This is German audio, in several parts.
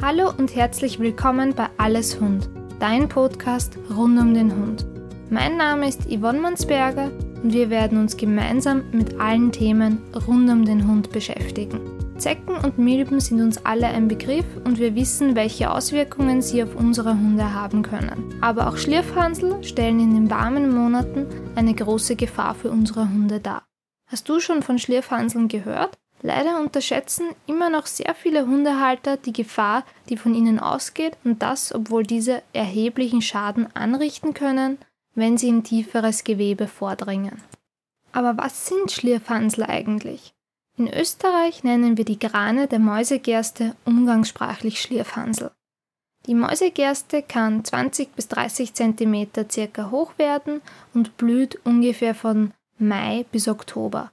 Hallo und herzlich willkommen bei Alles Hund, dein Podcast rund um den Hund. Mein Name ist Yvonne Mansberger und wir werden uns gemeinsam mit allen Themen rund um den Hund beschäftigen. Zecken und Milben sind uns alle ein Begriff und wir wissen, welche Auswirkungen sie auf unsere Hunde haben können. Aber auch Schlierfhansel stellen in den warmen Monaten eine große Gefahr für unsere Hunde dar. Hast du schon von Schlierfhanseln gehört? Leider unterschätzen immer noch sehr viele Hundehalter die Gefahr, die von ihnen ausgeht und das, obwohl diese erheblichen Schaden anrichten können, wenn sie in tieferes Gewebe vordringen. Aber was sind Schlierfansel eigentlich? In Österreich nennen wir die Grane der Mäusegerste umgangssprachlich Schlierfansel. Die Mäusegerste kann 20 bis 30 cm circa hoch werden und blüht ungefähr von Mai bis Oktober.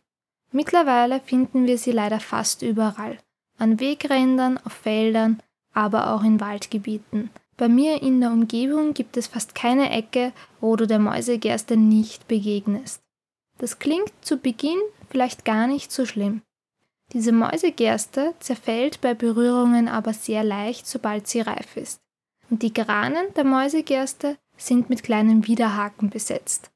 Mittlerweile finden wir sie leider fast überall. An Wegrändern, auf Feldern, aber auch in Waldgebieten. Bei mir in der Umgebung gibt es fast keine Ecke, wo du der Mäusegerste nicht begegnest. Das klingt zu Beginn vielleicht gar nicht so schlimm. Diese Mäusegerste zerfällt bei Berührungen aber sehr leicht, sobald sie reif ist. Und die Granen der Mäusegerste sind mit kleinen Widerhaken besetzt.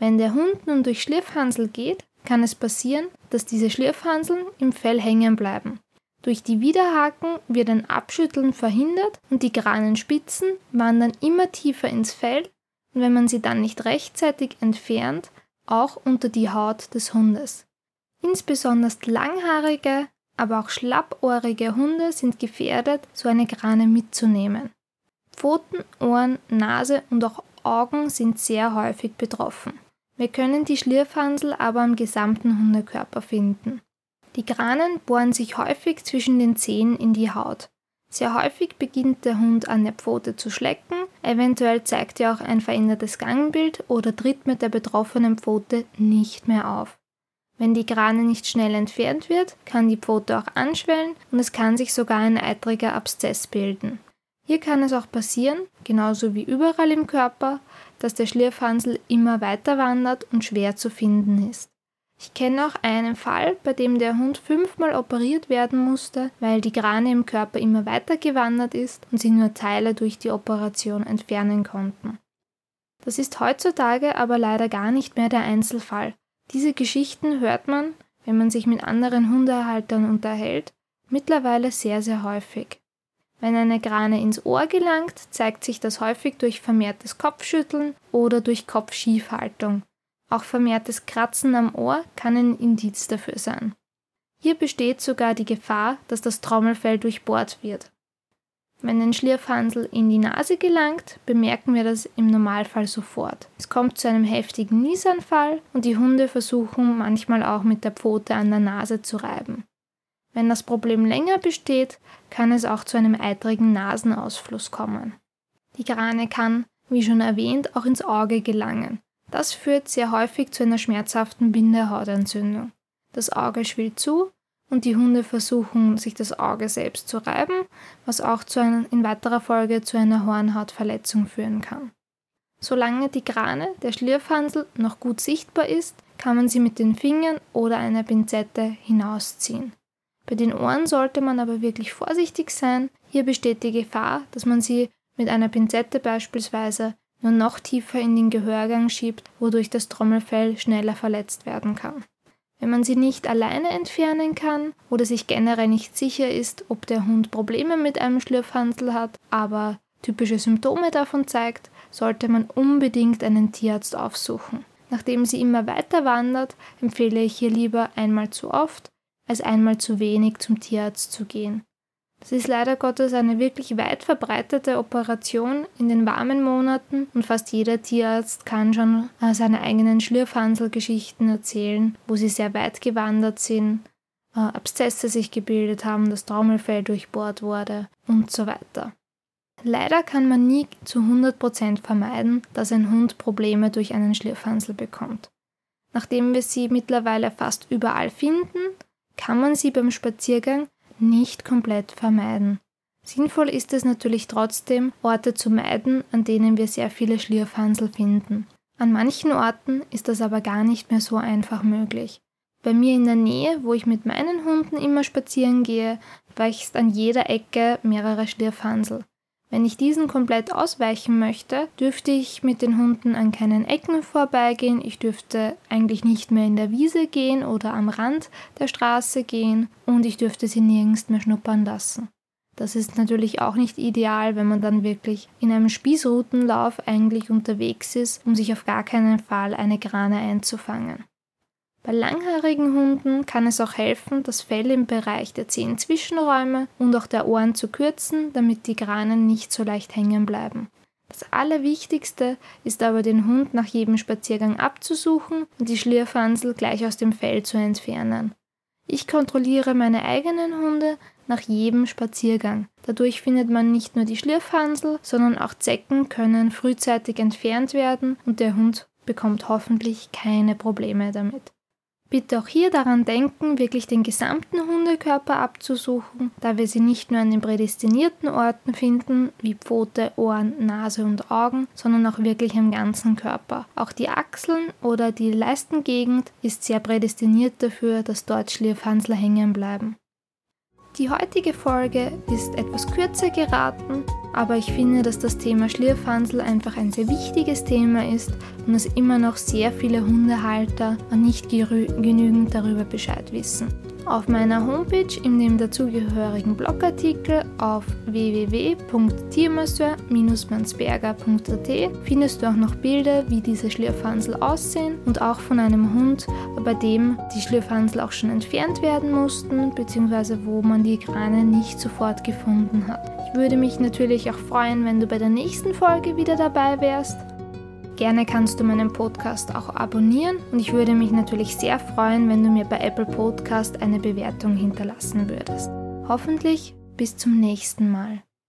Wenn der Hund nun durch Schliffhansel geht, kann es passieren, dass diese Schlierfhanseln im Fell hängen bleiben. Durch die Widerhaken wird ein Abschütteln verhindert und die Granenspitzen wandern immer tiefer ins Fell und wenn man sie dann nicht rechtzeitig entfernt, auch unter die Haut des Hundes. Insbesondere langhaarige, aber auch schlappohrige Hunde sind gefährdet, so eine Grane mitzunehmen. Pfoten, Ohren, Nase und auch Augen sind sehr häufig betroffen. Wir können die Schlierfansel aber am gesamten Hundekörper finden. Die Granen bohren sich häufig zwischen den Zehen in die Haut. Sehr häufig beginnt der Hund an der Pfote zu schlecken, eventuell zeigt er auch ein verändertes Gangbild oder tritt mit der betroffenen Pfote nicht mehr auf. Wenn die Grane nicht schnell entfernt wird, kann die Pfote auch anschwellen und es kann sich sogar ein eitriger Abszess bilden. Hier kann es auch passieren, genauso wie überall im Körper, dass der Schlierfansel immer weiter wandert und schwer zu finden ist. Ich kenne auch einen Fall, bei dem der Hund fünfmal operiert werden musste, weil die Grane im Körper immer weiter gewandert ist und sie nur Teile durch die Operation entfernen konnten. Das ist heutzutage aber leider gar nicht mehr der Einzelfall. Diese Geschichten hört man, wenn man sich mit anderen Hundehaltern unterhält, mittlerweile sehr, sehr häufig. Wenn eine Grane ins Ohr gelangt, zeigt sich das häufig durch vermehrtes Kopfschütteln oder durch Kopfschiefhaltung. Auch vermehrtes Kratzen am Ohr kann ein Indiz dafür sein. Hier besteht sogar die Gefahr, dass das Trommelfell durchbohrt wird. Wenn ein Schlierfansel in die Nase gelangt, bemerken wir das im Normalfall sofort. Es kommt zu einem heftigen Niesanfall und die Hunde versuchen manchmal auch mit der Pfote an der Nase zu reiben. Wenn das Problem länger besteht, kann es auch zu einem eitrigen Nasenausfluss kommen. Die Grane kann, wie schon erwähnt, auch ins Auge gelangen. Das führt sehr häufig zu einer schmerzhaften Bindehautentzündung. Das Auge schwillt zu und die Hunde versuchen, sich das Auge selbst zu reiben, was auch einer, in weiterer Folge zu einer Hornhautverletzung führen kann. Solange die Grane, der Schlierfansel, noch gut sichtbar ist, kann man sie mit den Fingern oder einer Pinzette hinausziehen. Bei den Ohren sollte man aber wirklich vorsichtig sein. Hier besteht die Gefahr, dass man sie mit einer Pinzette beispielsweise nur noch tiefer in den Gehörgang schiebt, wodurch das Trommelfell schneller verletzt werden kann. Wenn man sie nicht alleine entfernen kann oder sich generell nicht sicher ist, ob der Hund Probleme mit einem Schlürfhansel hat, aber typische Symptome davon zeigt, sollte man unbedingt einen Tierarzt aufsuchen. Nachdem sie immer weiter wandert, empfehle ich hier lieber einmal zu oft als einmal zu wenig zum Tierarzt zu gehen. Das ist leider Gottes eine wirklich weit verbreitete Operation in den warmen Monaten und fast jeder Tierarzt kann schon äh, seine eigenen Schlürfhanselgeschichten erzählen, wo sie sehr weit gewandert sind, äh, Abszesse sich gebildet haben, das Trommelfell durchbohrt wurde und so weiter. Leider kann man nie zu 100% vermeiden, dass ein Hund Probleme durch einen Schlürfhansel bekommt. Nachdem wir sie mittlerweile fast überall finden, kann man sie beim Spaziergang nicht komplett vermeiden. Sinnvoll ist es natürlich trotzdem, Orte zu meiden, an denen wir sehr viele Schlierfansel finden. An manchen Orten ist das aber gar nicht mehr so einfach möglich. Bei mir in der Nähe, wo ich mit meinen Hunden immer spazieren gehe, wächst an jeder Ecke mehrere Schlierfansel. Wenn ich diesen komplett ausweichen möchte, dürfte ich mit den Hunden an keinen Ecken vorbeigehen, ich dürfte eigentlich nicht mehr in der Wiese gehen oder am Rand der Straße gehen und ich dürfte sie nirgends mehr schnuppern lassen. Das ist natürlich auch nicht ideal, wenn man dann wirklich in einem Spießrutenlauf eigentlich unterwegs ist, um sich auf gar keinen Fall eine Grane einzufangen. Bei langhaarigen Hunden kann es auch helfen, das Fell im Bereich der Zehenzwischenräume und auch der Ohren zu kürzen, damit die Granen nicht so leicht hängen bleiben. Das Allerwichtigste ist aber, den Hund nach jedem Spaziergang abzusuchen und die Schlierfansel gleich aus dem Fell zu entfernen. Ich kontrolliere meine eigenen Hunde nach jedem Spaziergang. Dadurch findet man nicht nur die Schlierfansel, sondern auch Zecken können frühzeitig entfernt werden und der Hund bekommt hoffentlich keine Probleme damit. Bitte auch hier daran denken, wirklich den gesamten Hundekörper abzusuchen, da wir sie nicht nur an den prädestinierten Orten finden, wie Pfote, Ohren, Nase und Augen, sondern auch wirklich am ganzen Körper. Auch die Achseln oder die Leistengegend ist sehr prädestiniert dafür, dass dort Schlierfansler hängen bleiben. Die heutige Folge ist etwas kürzer geraten, aber ich finde, dass das Thema Schlierfansel einfach ein sehr wichtiges Thema ist und dass immer noch sehr viele Hundehalter nicht genügend darüber Bescheid wissen. Auf meiner Homepage in dem dazugehörigen Blogartikel auf www.tiermasseur-mansberger.at findest du auch noch Bilder, wie diese Schlierfansel aussehen und auch von einem Hund, bei dem die Schlierfansel auch schon entfernt werden mussten, beziehungsweise wo man die Krane nicht sofort gefunden hat. Ich würde mich natürlich auch freuen, wenn du bei der nächsten Folge wieder dabei wärst. Gerne kannst du meinen Podcast auch abonnieren und ich würde mich natürlich sehr freuen, wenn du mir bei Apple Podcast eine Bewertung hinterlassen würdest. Hoffentlich bis zum nächsten Mal.